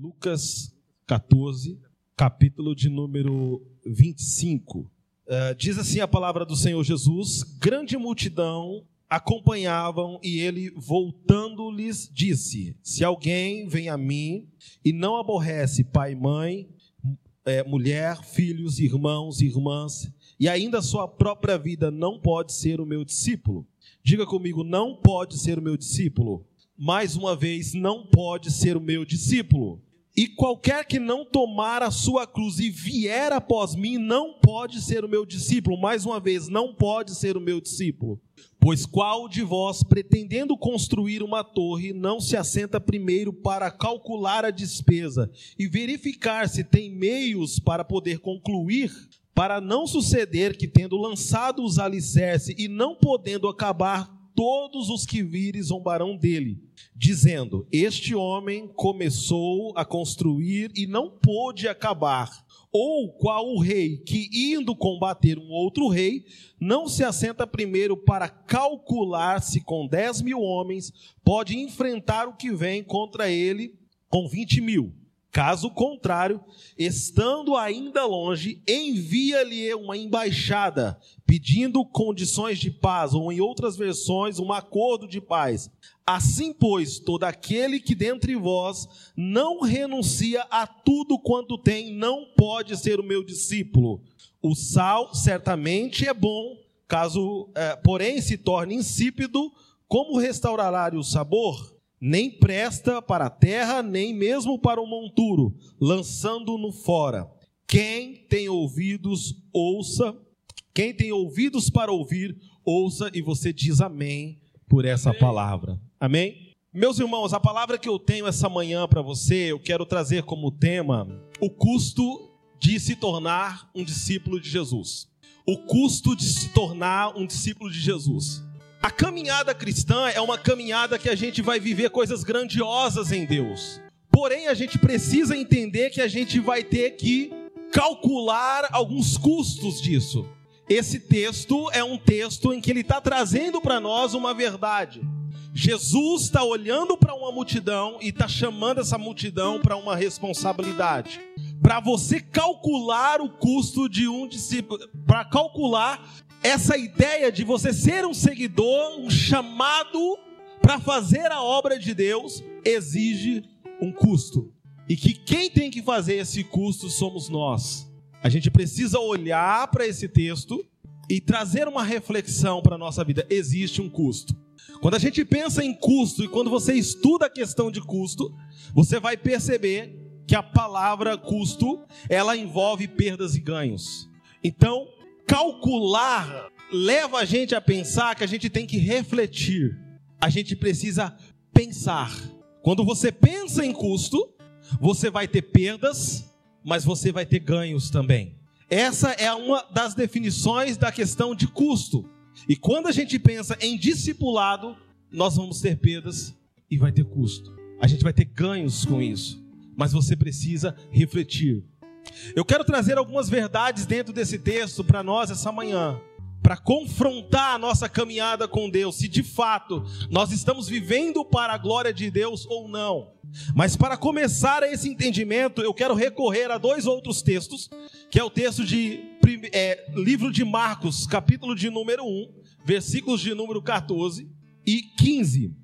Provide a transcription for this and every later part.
Lucas 14, capítulo de número 25. Uh, diz assim a palavra do Senhor Jesus: Grande multidão acompanhavam e ele, voltando-lhes, disse: Se alguém vem a mim e não aborrece pai e mãe, é, mulher, filhos, irmãos, irmãs, e ainda sua própria vida, não pode ser o meu discípulo. Diga comigo: não pode ser o meu discípulo. Mais uma vez, não pode ser o meu discípulo. E qualquer que não tomar a sua cruz e vier após mim, não pode ser o meu discípulo. Mais uma vez, não pode ser o meu discípulo. Pois qual de vós, pretendendo construir uma torre, não se assenta primeiro para calcular a despesa e verificar se tem meios para poder concluir? Para não suceder que, tendo lançado os alicerces e não podendo acabar, todos os que virem zombarão dele, dizendo: Este homem começou a construir e não pôde acabar. Ou qual o rei que, indo combater um outro rei, não se assenta primeiro para calcular se com dez mil homens pode enfrentar o que vem contra ele com vinte mil. Caso contrário, estando ainda longe, envia-lhe uma embaixada, pedindo condições de paz, ou em outras versões, um acordo de paz. Assim, pois, todo aquele que dentre vós não renuncia a tudo quanto tem, não pode ser o meu discípulo. O sal certamente é bom, caso, é, porém, se torne insípido, como restaurará o sabor? Nem presta para a terra, nem mesmo para o monturo, lançando-no fora. Quem tem ouvidos, ouça. Quem tem ouvidos para ouvir, ouça. E você diz amém por essa amém. palavra. Amém? Meus irmãos, a palavra que eu tenho essa manhã para você, eu quero trazer como tema o custo de se tornar um discípulo de Jesus. O custo de se tornar um discípulo de Jesus. A caminhada cristã é uma caminhada que a gente vai viver coisas grandiosas em Deus. Porém, a gente precisa entender que a gente vai ter que calcular alguns custos disso. Esse texto é um texto em que ele está trazendo para nós uma verdade. Jesus está olhando para uma multidão e está chamando essa multidão para uma responsabilidade. Para você calcular o custo de um discípulo, para calcular essa ideia de você ser um seguidor, um chamado para fazer a obra de Deus, exige um custo. E que quem tem que fazer esse custo somos nós. A gente precisa olhar para esse texto e trazer uma reflexão para a nossa vida. Existe um custo. Quando a gente pensa em custo e quando você estuda a questão de custo, você vai perceber que a palavra custo, ela envolve perdas e ganhos. Então, calcular leva a gente a pensar que a gente tem que refletir. A gente precisa pensar. Quando você pensa em custo, você vai ter perdas, mas você vai ter ganhos também. Essa é uma das definições da questão de custo. E quando a gente pensa em discipulado, nós vamos ter perdas e vai ter custo. A gente vai ter ganhos com isso. Mas você precisa refletir. Eu quero trazer algumas verdades dentro desse texto para nós essa manhã, para confrontar a nossa caminhada com Deus, se de fato nós estamos vivendo para a glória de Deus ou não. Mas para começar esse entendimento, eu quero recorrer a dois outros textos, que é o texto de é, livro de Marcos, capítulo de número 1, versículos de número 14 e 15.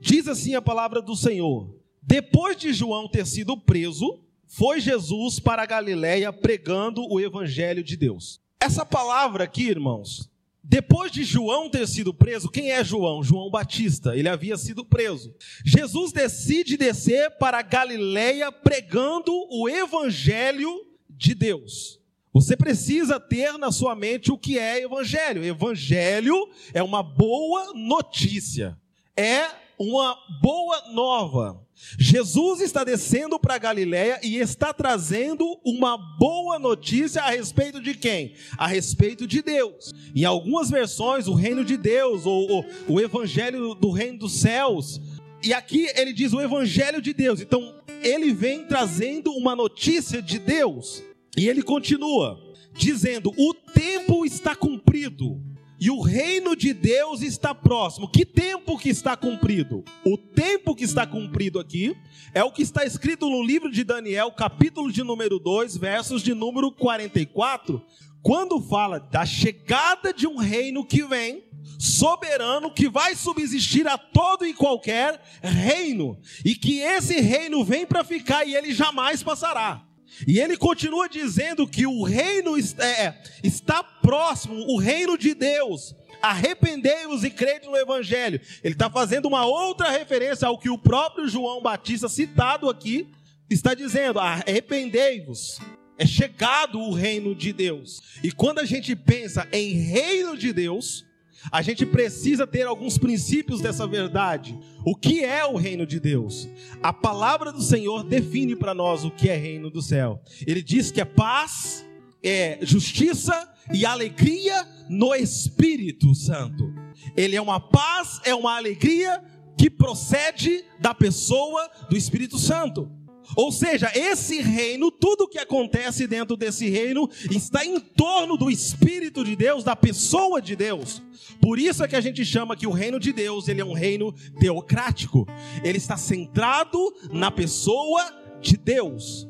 Diz assim a palavra do Senhor: Depois de João ter sido preso, foi Jesus para a Galiléia pregando o evangelho de Deus. Essa palavra aqui, irmãos, depois de João ter sido preso, quem é João? João Batista, ele havia sido preso. Jesus decide descer para a Galiléia pregando o evangelho de Deus. Você precisa ter na sua mente o que é evangelho. Evangelho é uma boa notícia. É uma boa nova. Jesus está descendo para Galiléia e está trazendo uma boa notícia a respeito de quem? A respeito de Deus. Em algumas versões, o reino de Deus ou, ou o evangelho do reino dos céus. E aqui ele diz o evangelho de Deus. Então, ele vem trazendo uma notícia de Deus. E ele continua dizendo: "O tempo está cumprido e o reino de Deus está próximo. Que tempo que está cumprido? O tempo que está cumprido aqui é o que está escrito no livro de Daniel, capítulo de número 2, versos de número 44, quando fala da chegada de um reino que vem, soberano, que vai subsistir a todo e qualquer reino, e que esse reino vem para ficar e ele jamais passará. E ele continua dizendo que o reino é, está próximo, o reino de Deus. Arrependei-vos e crede no Evangelho. Ele está fazendo uma outra referência ao que o próprio João Batista, citado aqui, está dizendo: arrependei-vos. É chegado o reino de Deus. E quando a gente pensa em reino de Deus, a gente precisa ter alguns princípios dessa verdade. O que é o reino de Deus? A palavra do Senhor define para nós o que é reino do céu. Ele diz que é paz, é justiça e alegria no Espírito Santo. Ele é uma paz, é uma alegria que procede da pessoa do Espírito Santo. Ou seja, esse reino, tudo que acontece dentro desse reino está em torno do Espírito de Deus, da pessoa de Deus. Por isso é que a gente chama que o reino de Deus, ele é um reino teocrático. Ele está centrado na pessoa de Deus.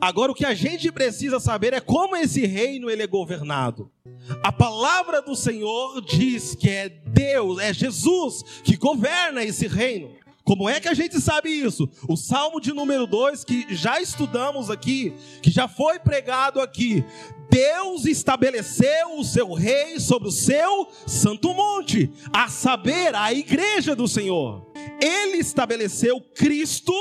Agora o que a gente precisa saber é como esse reino ele é governado. A palavra do Senhor diz que é Deus, é Jesus que governa esse reino. Como é que a gente sabe isso? O Salmo de número 2, que já estudamos aqui, que já foi pregado aqui. Deus estabeleceu o seu rei sobre o seu santo monte, a saber, a igreja do Senhor. Ele estabeleceu Cristo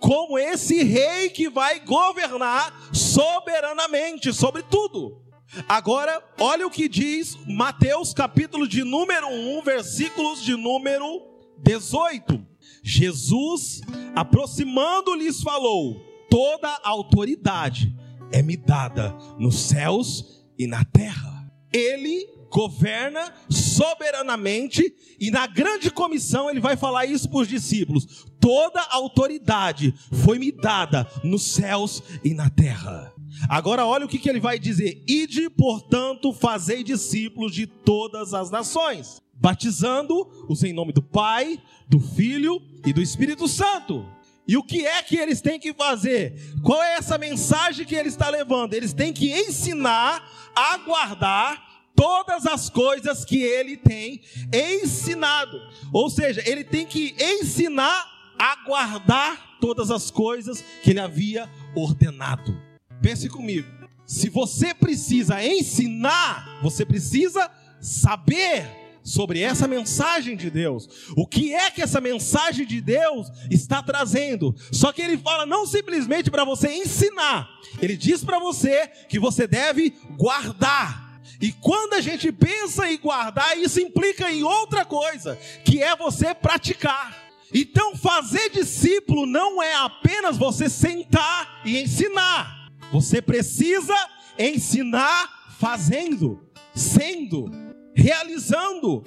como esse rei que vai governar soberanamente sobre tudo. Agora, olha o que diz Mateus capítulo de número 1, versículos de número 18. Jesus, aproximando-lhes, falou: Toda autoridade é me dada nos céus e na terra. Ele governa soberanamente e na grande comissão ele vai falar isso para os discípulos: toda autoridade foi me dada nos céus e na terra. Agora olha o que, que ele vai dizer: ide, portanto, fazei discípulos de todas as nações batizando-os em nome do Pai, do Filho e do Espírito Santo. E o que é que eles têm que fazer? Qual é essa mensagem que ele está levando? Eles têm que ensinar a guardar todas as coisas que ele tem ensinado. Ou seja, ele tem que ensinar a guardar todas as coisas que ele havia ordenado. Pense comigo. Se você precisa ensinar, você precisa saber sobre essa mensagem de Deus. O que é que essa mensagem de Deus está trazendo? Só que ele fala não simplesmente para você ensinar, ele diz para você que você deve guardar. E quando a gente pensa em guardar, isso implica em outra coisa, que é você praticar. Então, fazer discípulo não é apenas você sentar e ensinar. Você precisa ensinar fazendo, sendo realizando,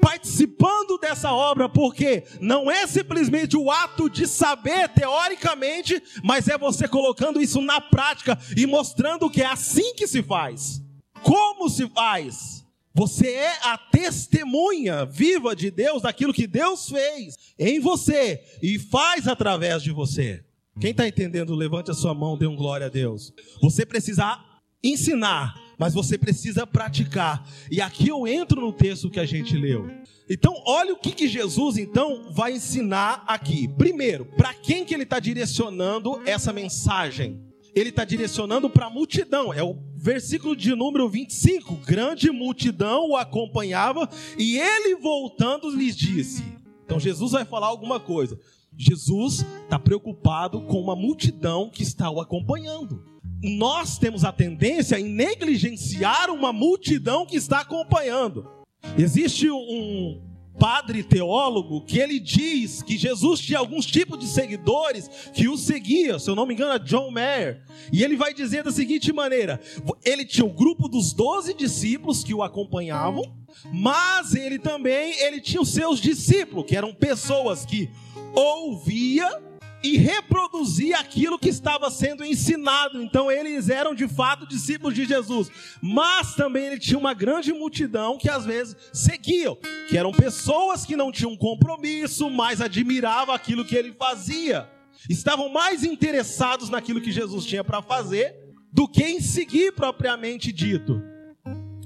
participando dessa obra, porque não é simplesmente o ato de saber teoricamente, mas é você colocando isso na prática e mostrando que é assim que se faz. Como se faz? Você é a testemunha viva de Deus daquilo que Deus fez em você e faz através de você. Quem está entendendo, levante a sua mão, dê um glória a Deus. Você precisa ensinar mas você precisa praticar. E aqui eu entro no texto que a gente leu. Então, olha o que, que Jesus então vai ensinar aqui. Primeiro, para quem que ele está direcionando essa mensagem? Ele está direcionando para a multidão. É o versículo de número 25. Grande multidão o acompanhava e ele voltando lhes disse. Então Jesus vai falar alguma coisa. Jesus está preocupado com uma multidão que está o acompanhando nós temos a tendência em negligenciar uma multidão que está acompanhando. Existe um padre teólogo que ele diz que Jesus tinha alguns tipos de seguidores que o seguiam, se eu não me engano, é John Mayer. E ele vai dizer da seguinte maneira: ele tinha o grupo dos doze discípulos que o acompanhavam, mas ele também ele tinha os seus discípulos, que eram pessoas que ouvia e reproduzir aquilo que estava sendo ensinado. Então eles eram de fato discípulos de Jesus, mas também ele tinha uma grande multidão que às vezes seguiam, que eram pessoas que não tinham compromisso, mas admiravam aquilo que ele fazia. Estavam mais interessados naquilo que Jesus tinha para fazer do que em seguir propriamente dito.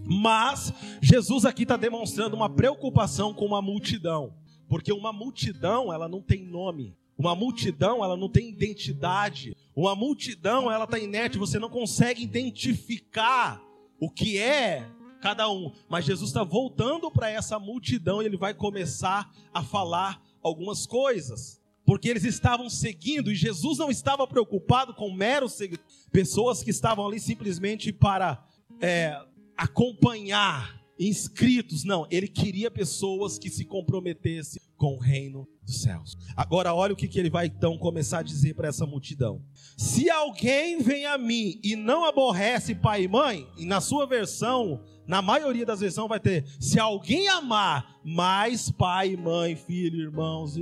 Mas Jesus aqui está demonstrando uma preocupação com uma multidão, porque uma multidão ela não tem nome, uma multidão, ela não tem identidade. Uma multidão, ela está inerte, você não consegue identificar o que é cada um. Mas Jesus está voltando para essa multidão e ele vai começar a falar algumas coisas. Porque eles estavam seguindo e Jesus não estava preocupado com meros pessoas que estavam ali simplesmente para é, acompanhar inscritos. Não, ele queria pessoas que se comprometessem com o reino dos céus. Agora, olha o que, que ele vai então começar a dizer para essa multidão: Se alguém vem a mim e não aborrece pai e mãe, e na sua versão, na maioria das versões vai ter: Se alguém amar mais pai, mãe, filho, irmãos,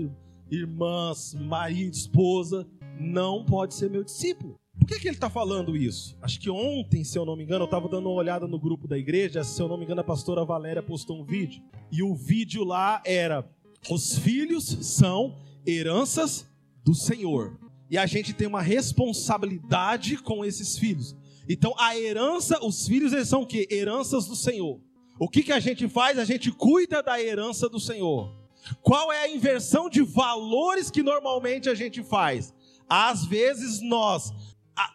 irmãs, marido, esposa, não pode ser meu discípulo. Por que, que ele está falando isso? Acho que ontem, se eu não me engano, eu estava dando uma olhada no grupo da igreja. Se eu não me engano, a pastora Valéria postou um vídeo. E o vídeo lá era os filhos são heranças do Senhor. E a gente tem uma responsabilidade com esses filhos. Então, a herança, os filhos, eles são o quê? Heranças do Senhor. O que, que a gente faz? A gente cuida da herança do Senhor. Qual é a inversão de valores que normalmente a gente faz? Às vezes nós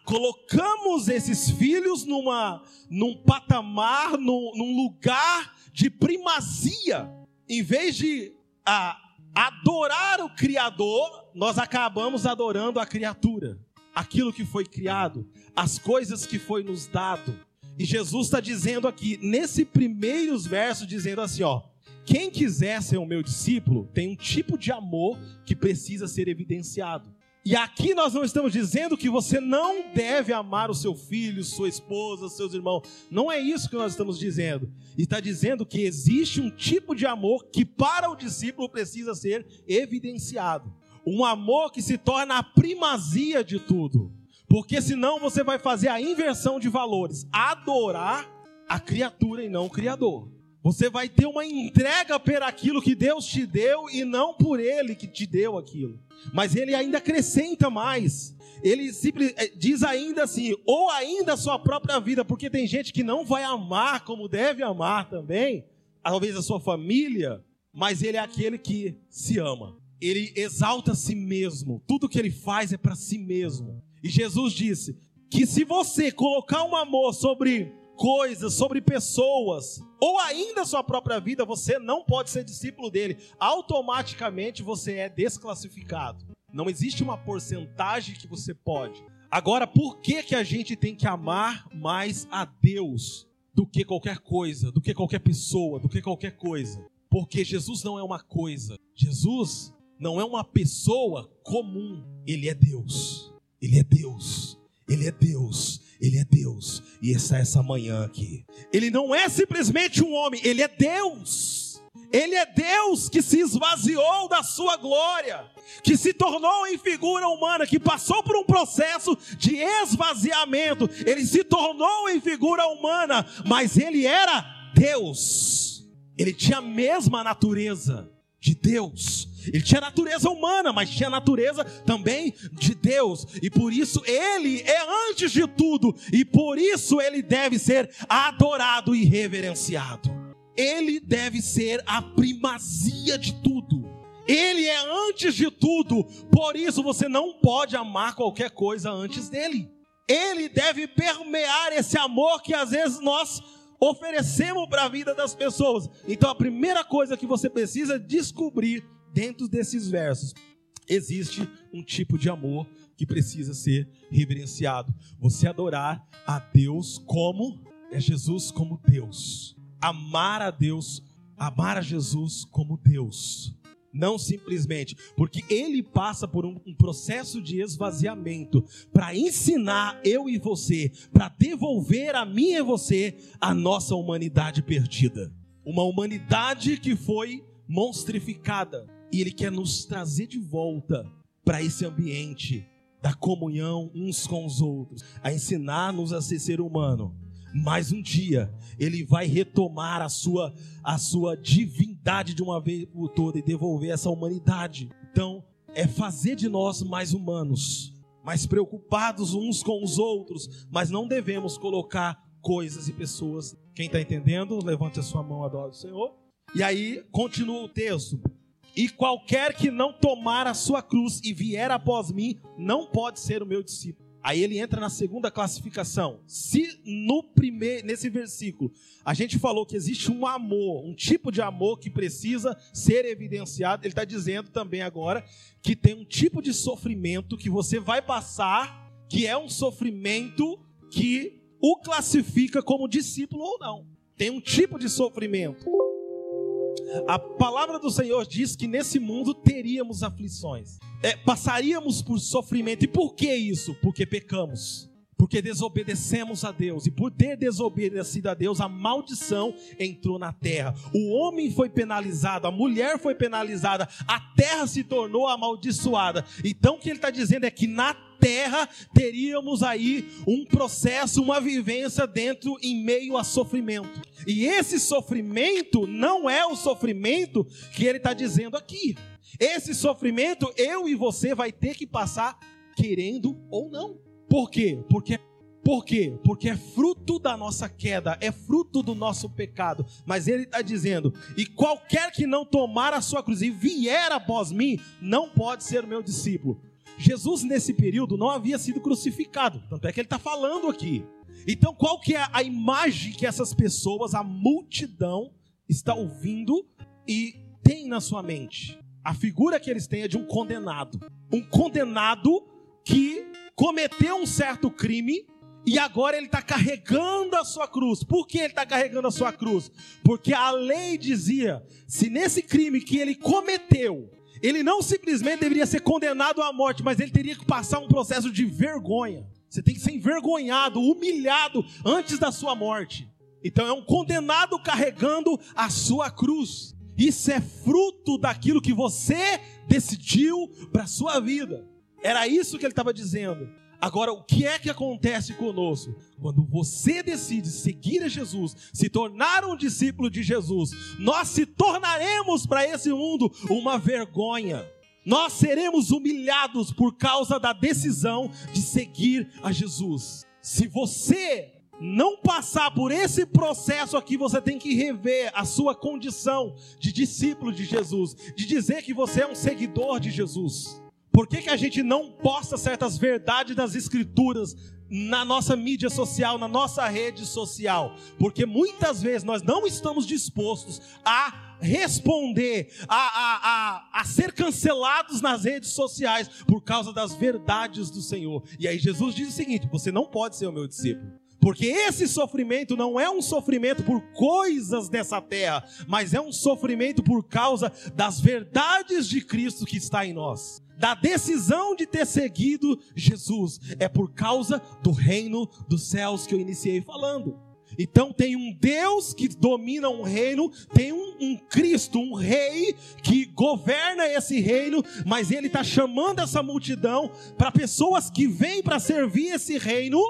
colocamos esses filhos numa, num patamar, num, num lugar de primazia, em vez de a adorar o Criador, nós acabamos adorando a criatura, aquilo que foi criado, as coisas que foi nos dado. E Jesus está dizendo aqui, nesse primeiros versos, dizendo assim: ó, quem quiser ser o meu discípulo tem um tipo de amor que precisa ser evidenciado. E aqui nós não estamos dizendo que você não deve amar o seu filho, sua esposa, seus irmãos. Não é isso que nós estamos dizendo. Está dizendo que existe um tipo de amor que para o discípulo precisa ser evidenciado. Um amor que se torna a primazia de tudo. Porque senão você vai fazer a inversão de valores, adorar a criatura e não o criador. Você vai ter uma entrega por aquilo que Deus te deu e não por ele que te deu aquilo. Mas ele ainda acrescenta mais. Ele simples, eh, diz ainda assim, ou ainda a sua própria vida, porque tem gente que não vai amar como deve amar também, talvez a sua família, mas ele é aquele que se ama. Ele exalta a si mesmo. Tudo que ele faz é para si mesmo. E Jesus disse que se você colocar um amor sobre coisas, sobre pessoas, ou ainda sua própria vida, você não pode ser discípulo dele. Automaticamente você é desclassificado. Não existe uma porcentagem que você pode. Agora, por que que a gente tem que amar mais a Deus do que qualquer coisa, do que qualquer pessoa, do que qualquer coisa? Porque Jesus não é uma coisa. Jesus não é uma pessoa comum. Ele é Deus. Ele é Deus. Ele é Deus. Ele é Deus e está essa manhã aqui. Ele não é simplesmente um homem, ele é Deus. Ele é Deus que se esvaziou da sua glória, que se tornou em figura humana, que passou por um processo de esvaziamento. Ele se tornou em figura humana, mas ele era Deus. Ele tinha a mesma natureza de Deus. Ele tinha natureza humana, mas tinha natureza também de Deus. E por isso ele é antes de tudo. E por isso ele deve ser adorado e reverenciado. Ele deve ser a primazia de tudo. Ele é antes de tudo. Por isso você não pode amar qualquer coisa antes dele. Ele deve permear esse amor que às vezes nós oferecemos para a vida das pessoas. Então a primeira coisa que você precisa descobrir dentro desses versos existe um tipo de amor que precisa ser reverenciado. Você adorar a Deus como é Jesus como Deus. Amar a Deus, amar a Jesus como Deus não simplesmente, porque ele passa por um, um processo de esvaziamento para ensinar eu e você, para devolver a mim e você a nossa humanidade perdida. Uma humanidade que foi monstrificada e ele quer nos trazer de volta para esse ambiente da comunhão uns com os outros, a ensinar-nos a ser ser humano. Mas um dia ele vai retomar a sua a sua divindade de uma vez por toda e devolver essa humanidade. Então, é fazer de nós mais humanos, mais preocupados uns com os outros, mas não devemos colocar coisas e pessoas. Quem está entendendo, levante a sua mão, adore o Senhor. E aí, continua o texto. E qualquer que não tomar a sua cruz e vier após mim, não pode ser o meu discípulo. Aí ele entra na segunda classificação. Se no primeiro, nesse versículo, a gente falou que existe um amor, um tipo de amor que precisa ser evidenciado, ele está dizendo também agora que tem um tipo de sofrimento que você vai passar, que é um sofrimento que o classifica como discípulo ou não. Tem um tipo de sofrimento. A palavra do Senhor diz que nesse mundo teríamos aflições, é, passaríamos por sofrimento. E por que isso? Porque pecamos, porque desobedecemos a Deus, e por ter desobedecido a Deus, a maldição entrou na terra. O homem foi penalizado, a mulher foi penalizada, a terra se tornou amaldiçoada. Então o que ele está dizendo é que na terra teríamos aí um processo, uma vivência dentro em meio a sofrimento. E esse sofrimento não é o sofrimento que ele está dizendo aqui. Esse sofrimento eu e você vai ter que passar querendo ou não. Por quê? Porque por quê? Porque é fruto da nossa queda, é fruto do nosso pecado. Mas ele está dizendo: e qualquer que não tomar a sua cruz e vier após mim, não pode ser meu discípulo. Jesus, nesse período, não havia sido crucificado, tanto é que ele está falando aqui. Então, qual que é a imagem que essas pessoas, a multidão, está ouvindo e tem na sua mente? A figura que eles têm é de um condenado. Um condenado que cometeu um certo crime e agora ele está carregando a sua cruz. Por que ele está carregando a sua cruz? Porque a lei dizia: se nesse crime que ele cometeu, ele não simplesmente deveria ser condenado à morte, mas ele teria que passar um processo de vergonha. Você tem que ser envergonhado, humilhado antes da sua morte. Então é um condenado carregando a sua cruz. Isso é fruto daquilo que você decidiu para a sua vida. Era isso que ele estava dizendo. Agora, o que é que acontece conosco? Quando você decide seguir a Jesus, se tornar um discípulo de Jesus, nós se tornaremos para esse mundo uma vergonha. Nós seremos humilhados por causa da decisão de seguir a Jesus. Se você não passar por esse processo aqui, você tem que rever a sua condição de discípulo de Jesus, de dizer que você é um seguidor de Jesus. Por que, que a gente não posta certas verdades das Escrituras na nossa mídia social, na nossa rede social? Porque muitas vezes nós não estamos dispostos a responder, a, a, a, a ser cancelados nas redes sociais por causa das verdades do Senhor. E aí Jesus diz o seguinte: você não pode ser o meu discípulo. Porque esse sofrimento não é um sofrimento por coisas dessa terra, mas é um sofrimento por causa das verdades de Cristo que está em nós da decisão de ter seguido Jesus é por causa do reino dos céus que eu iniciei falando. Então tem um Deus que domina um reino, tem um, um Cristo, um rei que governa esse reino, mas ele está chamando essa multidão para pessoas que vêm para servir esse reino,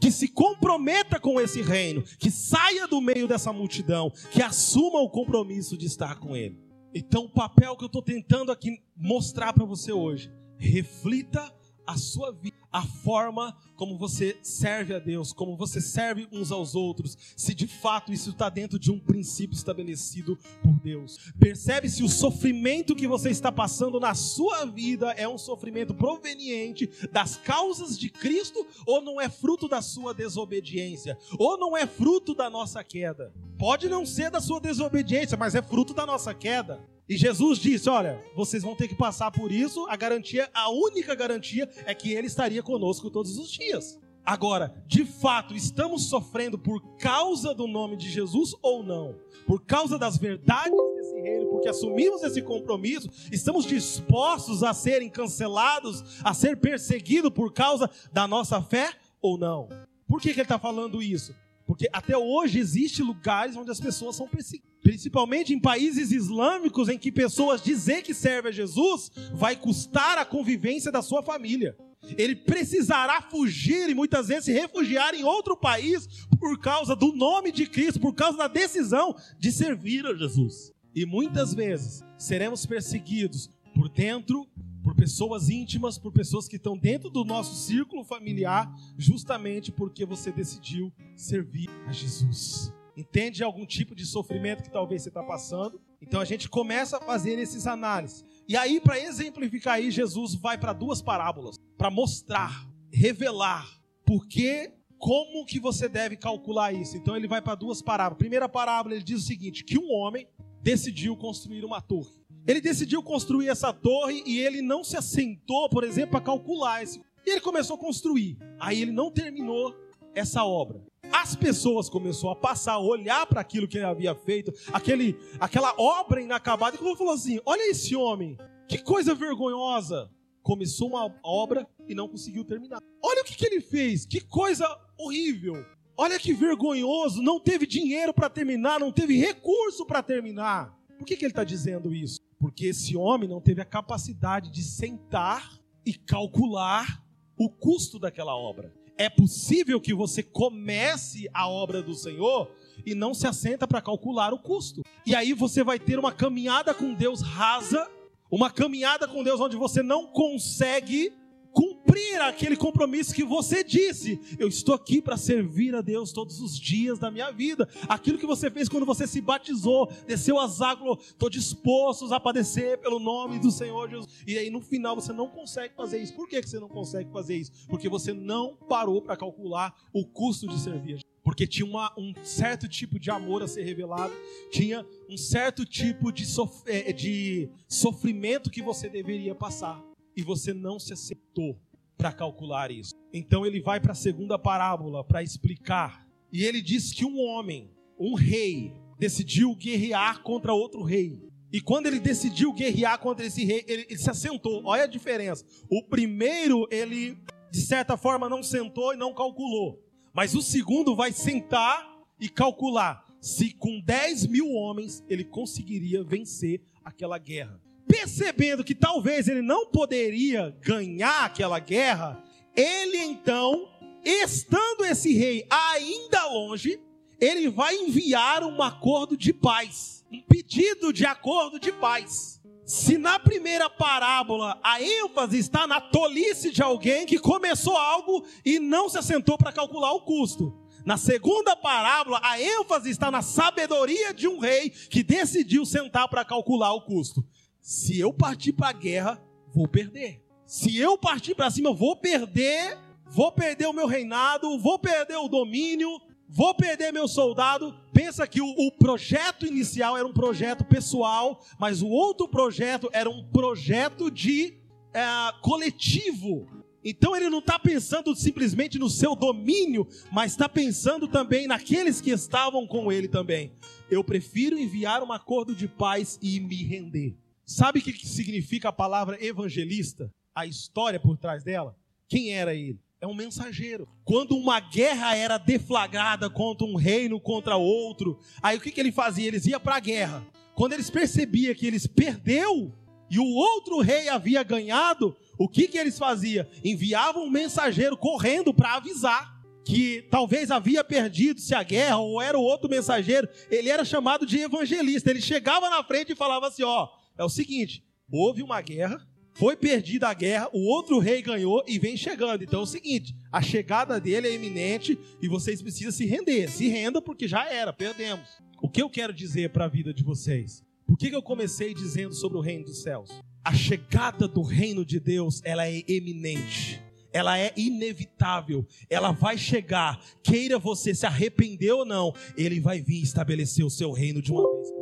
que se comprometa com esse reino, que saia do meio dessa multidão, que assuma o compromisso de estar com ele. Então, o papel que eu estou tentando aqui mostrar para você hoje, reflita a sua vida, a forma como você serve a Deus, como você serve uns aos outros, se de fato isso está dentro de um princípio estabelecido por Deus. Percebe se o sofrimento que você está passando na sua vida é um sofrimento proveniente das causas de Cristo ou não é fruto da sua desobediência, ou não é fruto da nossa queda. Pode não ser da sua desobediência, mas é fruto da nossa queda. E Jesus disse: Olha, vocês vão ter que passar por isso. A garantia, a única garantia é que Ele estaria conosco todos os dias. Agora, de fato, estamos sofrendo por causa do nome de Jesus ou não? Por causa das verdades desse reino, porque assumimos esse compromisso, estamos dispostos a serem cancelados, a ser perseguidos por causa da nossa fé ou não? Por que, que ele está falando isso? Porque até hoje existem lugares onde as pessoas são perseguidas principalmente em países islâmicos em que pessoas dizer que servem a Jesus vai custar a convivência da sua família. Ele precisará fugir e muitas vezes se refugiar em outro país por causa do nome de Cristo, por causa da decisão de servir a Jesus. E muitas vezes seremos perseguidos por dentro, por pessoas íntimas, por pessoas que estão dentro do nosso círculo familiar, justamente porque você decidiu servir a Jesus. Entende algum tipo de sofrimento que talvez você está passando? Então a gente começa a fazer esses análises. E aí, para exemplificar aí, Jesus vai para duas parábolas, para mostrar, revelar por que, como que você deve calcular isso. Então ele vai para duas parábolas. Primeira parábola, ele diz o seguinte: que um homem decidiu construir uma torre. Ele decidiu construir essa torre e ele não se assentou, por exemplo, para calcular esse. E ele começou a construir. Aí ele não terminou essa obra. As pessoas começaram a passar, a olhar para aquilo que ele havia feito, aquele, aquela obra inacabada, e falou assim: Olha esse homem, que coisa vergonhosa. Começou uma obra e não conseguiu terminar. Olha o que, que ele fez, que coisa horrível. Olha que vergonhoso, não teve dinheiro para terminar, não teve recurso para terminar. Por que, que ele está dizendo isso? Porque esse homem não teve a capacidade de sentar e calcular o custo daquela obra. É possível que você comece a obra do Senhor e não se assenta para calcular o custo. E aí você vai ter uma caminhada com Deus rasa, uma caminhada com Deus onde você não consegue cumprir aquele compromisso que você disse. Eu estou aqui para servir a Deus todos os dias da minha vida. Aquilo que você fez quando você se batizou, desceu as águas, estou disposto a padecer pelo nome do Senhor Jesus. E aí no final você não consegue fazer isso. Por que você não consegue fazer isso? Porque você não parou para calcular o custo de servir. Porque tinha uma, um certo tipo de amor a ser revelado, tinha um certo tipo de, sof eh, de sofrimento que você deveria passar e você não se acertou para calcular isso. Então ele vai para a segunda parábola para explicar. E ele diz que um homem, um rei, decidiu guerrear contra outro rei. E quando ele decidiu guerrear contra esse rei, ele, ele se assentou. Olha a diferença. O primeiro, ele, de certa forma, não sentou e não calculou. Mas o segundo vai sentar e calcular se com 10 mil homens ele conseguiria vencer aquela guerra percebendo que talvez ele não poderia ganhar aquela guerra, ele então, estando esse rei ainda longe, ele vai enviar um acordo de paz, um pedido de acordo de paz. Se na primeira parábola a ênfase está na tolice de alguém que começou algo e não se assentou para calcular o custo, na segunda parábola, a ênfase está na sabedoria de um rei que decidiu sentar para calcular o custo. Se eu partir para a guerra, vou perder. Se eu partir para cima, vou perder, vou perder o meu reinado, vou perder o domínio, vou perder meu soldado. Pensa que o, o, projeto inicial era um projeto pessoal, mas o outro projeto era um projeto de é, coletivo. Então ele não está pensando simplesmente no seu domínio, mas está pensando também naqueles que estavam com ele também. Eu prefiro enviar um acordo de paz e me render. Sabe o que significa a palavra evangelista? A história por trás dela? Quem era ele? É um mensageiro. Quando uma guerra era deflagrada contra um reino contra outro, aí o que, que ele fazia? Eles iam para a guerra. Quando eles percebiam que eles perdeu e o outro rei havia ganhado, o que, que eles faziam? Enviavam um mensageiro correndo para avisar que talvez havia perdido-se a guerra, ou era o outro mensageiro, ele era chamado de evangelista. Ele chegava na frente e falava assim: Ó, é o seguinte: houve uma guerra, foi perdida a guerra, o outro rei ganhou e vem chegando. Então é o seguinte: a chegada dele é iminente e vocês precisam se render. Se renda porque já era, perdemos. O que eu quero dizer para a vida de vocês? Por que, que eu comecei dizendo sobre o reino dos céus? A chegada do reino de Deus, ela é eminente ela é inevitável, ela vai chegar, queira você se arrepender ou não, ele vai vir estabelecer o seu reino de uma vez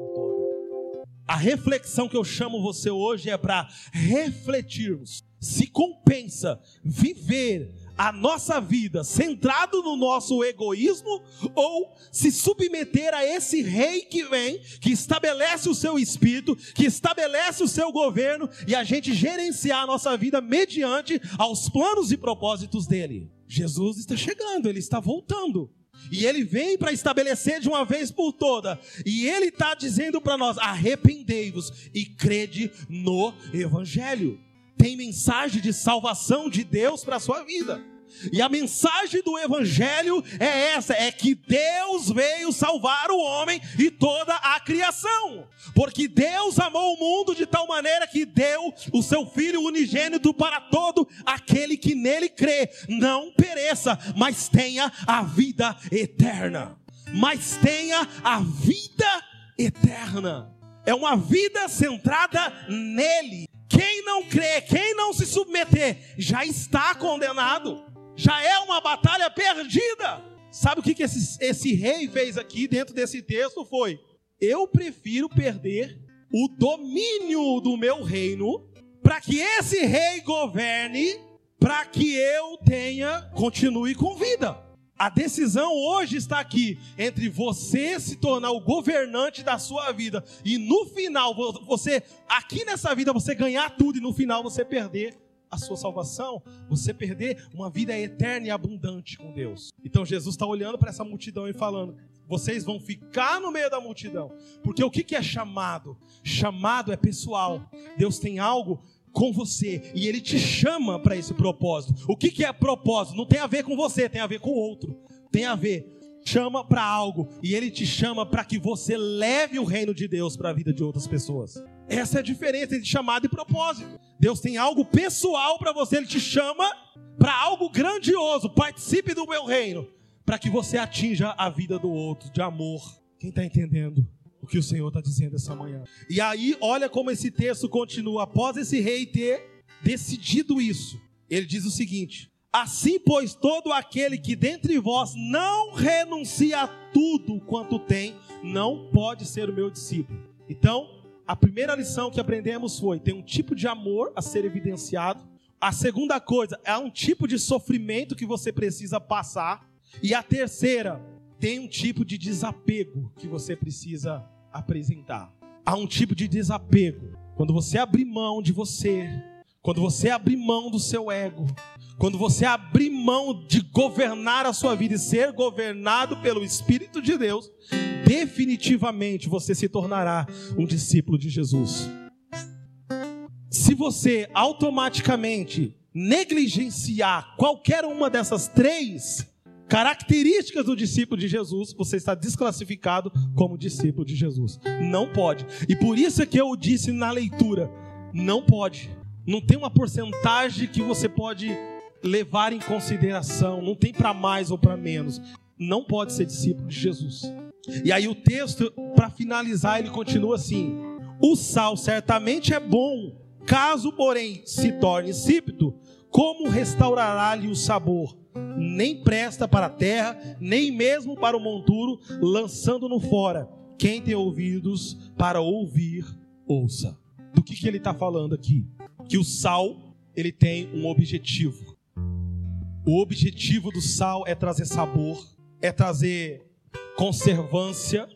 a reflexão que eu chamo você hoje é para refletirmos se compensa viver a nossa vida centrado no nosso egoísmo ou se submeter a esse rei que vem, que estabelece o seu espírito, que estabelece o seu governo e a gente gerenciar a nossa vida mediante aos planos e propósitos dele. Jesus está chegando, ele está voltando. E ele vem para estabelecer de uma vez por toda. E ele está dizendo para nós: arrependei-vos e crede no Evangelho. Tem mensagem de salvação de Deus para a sua vida. E a mensagem do Evangelho é essa: é que Deus veio salvar o homem e toda a criação. Porque Deus amou o mundo de tal maneira que deu o seu Filho unigênito para todo aquele que nele crê, não pereça, mas tenha a vida eterna. Mas tenha a vida eterna. É uma vida centrada nele. Quem não crê, quem não se submeter, já está condenado já é uma batalha perdida. Sabe o que, que esse, esse rei fez aqui dentro desse texto? Foi: eu prefiro perder o domínio do meu reino para que esse rei governe, para que eu tenha, continue com vida. A decisão hoje está aqui entre você se tornar o governante da sua vida e no final você aqui nessa vida você ganhar tudo e no final você perder a sua salvação, você perder uma vida eterna e abundante com Deus. Então Jesus está olhando para essa multidão e falando: vocês vão ficar no meio da multidão, porque o que é chamado? Chamado é pessoal. Deus tem algo com você e Ele te chama para esse propósito. O que é propósito? Não tem a ver com você, tem a ver com o outro. Tem a ver chama para algo e ele te chama para que você leve o reino de Deus para a vida de outras pessoas. Essa é a diferença entre chamado e propósito. Deus tem algo pessoal para você, ele te chama para algo grandioso. Participe do meu reino, para que você atinja a vida do outro de amor. Quem está entendendo? O que o Senhor está dizendo essa manhã. E aí, olha como esse texto continua. Após esse rei ter decidido isso, ele diz o seguinte: Assim, pois, todo aquele que dentre vós não renuncia a tudo quanto tem, não pode ser o meu discípulo. Então, a primeira lição que aprendemos foi: tem um tipo de amor a ser evidenciado. A segunda coisa, é um tipo de sofrimento que você precisa passar. E a terceira, tem um tipo de desapego que você precisa apresentar. Há um tipo de desapego. Quando você abrir mão de você, quando você abrir mão do seu ego, quando você abrir mão de governar a sua vida e ser governado pelo Espírito de Deus, definitivamente você se tornará um discípulo de Jesus. Se você automaticamente negligenciar qualquer uma dessas três características do discípulo de Jesus, você está desclassificado como discípulo de Jesus. Não pode. E por isso é que eu disse na leitura: não pode. Não tem uma porcentagem que você pode levar em consideração, não tem para mais ou para menos. Não pode ser discípulo de Jesus. E aí o texto, para finalizar, ele continua assim: O sal certamente é bom, caso, porém, se torne insípido, como restaurará-lhe o sabor? Nem presta para a terra, nem mesmo para o monturo, lançando-no fora. Quem tem ouvidos para ouvir, ouça. Do que, que ele está falando aqui? Que o sal ele tem um objetivo. O objetivo do sal é trazer sabor, é trazer conservância.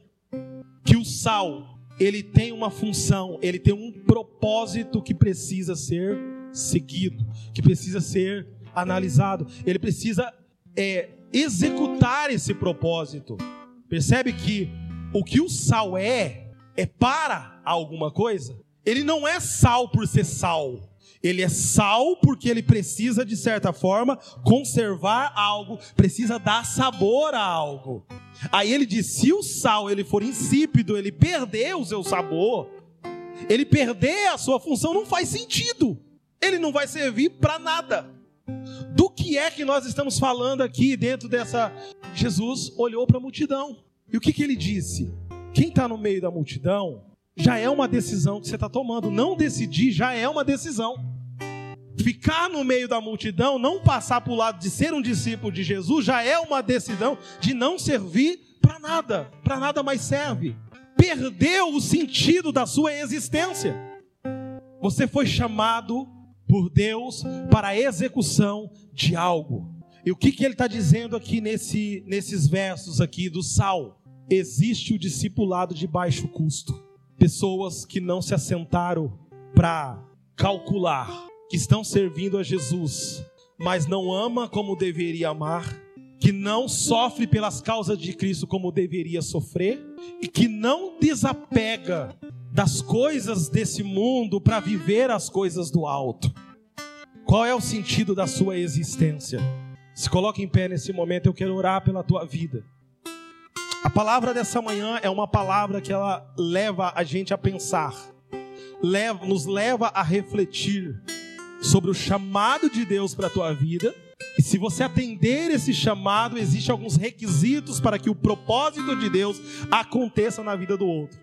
Que o sal, ele tem uma função, ele tem um propósito que precisa ser seguido, que precisa ser analisado. Ele precisa é, executar esse propósito. Percebe que o que o sal é, é para alguma coisa? Ele não é sal por ser sal. Ele é sal porque ele precisa, de certa forma, conservar algo, precisa dar sabor a algo. Aí ele diz: se o sal ele for insípido, ele perder o seu sabor, ele perder a sua função, não faz sentido. Ele não vai servir para nada. Do que é que nós estamos falando aqui dentro dessa. Jesus olhou para a multidão. E o que, que ele disse? Quem está no meio da multidão já é uma decisão que você está tomando. Não decidir já é uma decisão. Ficar no meio da multidão, não passar para o lado de ser um discípulo de Jesus, já é uma decisão de não servir para nada, para nada mais serve. Perdeu o sentido da sua existência. Você foi chamado por Deus para a execução de algo. E o que, que ele está dizendo aqui nesse, nesses versos aqui do Sal? Existe o discipulado de baixo custo pessoas que não se assentaram para calcular, que estão servindo a Jesus, mas não ama como deveria amar, que não sofre pelas causas de Cristo como deveria sofrer e que não desapega das coisas desse mundo para viver as coisas do alto. Qual é o sentido da sua existência? Se coloque em pé nesse momento, eu quero orar pela tua vida. A palavra dessa manhã é uma palavra que ela leva a gente a pensar, leva, nos leva a refletir sobre o chamado de Deus para a tua vida. E se você atender esse chamado, existem alguns requisitos para que o propósito de Deus aconteça na vida do outro.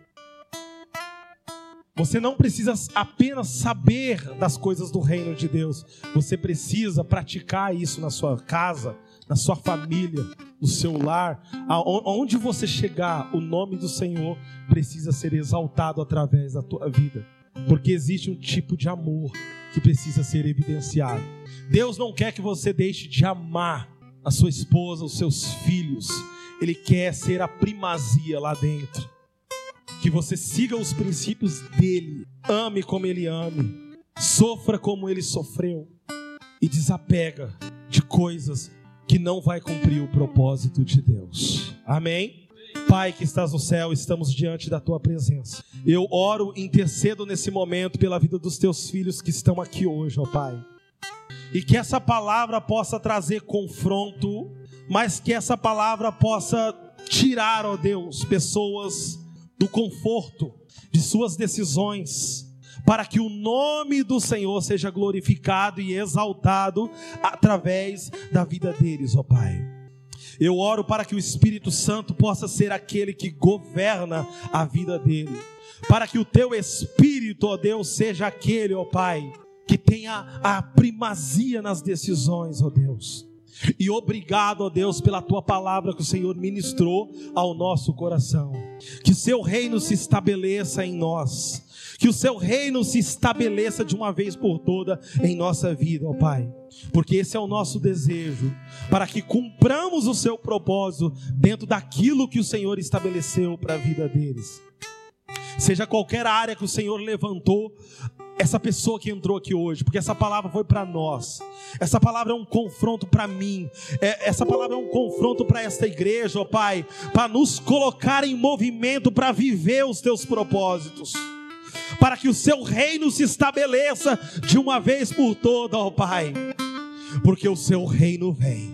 Você não precisa apenas saber das coisas do reino de Deus, você precisa praticar isso na sua casa, na sua família, no seu lar, aonde você chegar, o nome do Senhor precisa ser exaltado através da tua vida, porque existe um tipo de amor que precisa ser evidenciado. Deus não quer que você deixe de amar a sua esposa, os seus filhos. Ele quer ser a primazia lá dentro. Que você siga os princípios dele, ame como ele ame, sofra como ele sofreu e desapega de coisas que não vai cumprir o propósito de Deus. Amém. Pai que estás no céu, estamos diante da tua presença. Eu oro, intercedo nesse momento pela vida dos teus filhos que estão aqui hoje, ó Pai. E que essa palavra possa trazer confronto, mas que essa palavra possa tirar, ó Deus, pessoas do conforto de suas decisões, para que o nome do Senhor seja glorificado e exaltado através da vida deles, ó Pai. Eu oro para que o Espírito Santo possa ser aquele que governa a vida dele. Para que o teu Espírito, ó Deus, seja aquele, ó Pai, que tenha a primazia nas decisões, ó Deus. E obrigado, ó Deus, pela tua palavra que o Senhor ministrou ao nosso coração. Que o seu reino se estabeleça em nós. Que o seu reino se estabeleça de uma vez por toda em nossa vida, ó Pai porque esse é o nosso desejo, para que cumpramos o seu propósito dentro daquilo que o Senhor estabeleceu para a vida deles. Seja qualquer área que o Senhor levantou, essa pessoa que entrou aqui hoje, porque essa palavra foi para nós, essa palavra é um confronto para mim, é, essa palavra é um confronto para esta igreja, ó Pai, para nos colocar em movimento para viver os teus propósitos para que o seu reino se estabeleça de uma vez por todas, ó Pai porque o seu reino vem.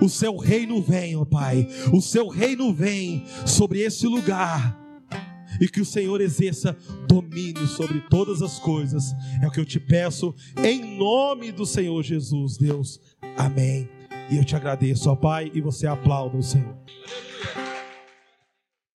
O seu reino vem, ó Pai. O seu reino vem sobre esse lugar. E que o Senhor exerça domínio sobre todas as coisas. É o que eu te peço em nome do Senhor Jesus, Deus. Amém. E eu te agradeço, ó Pai, e você aplauda o Senhor.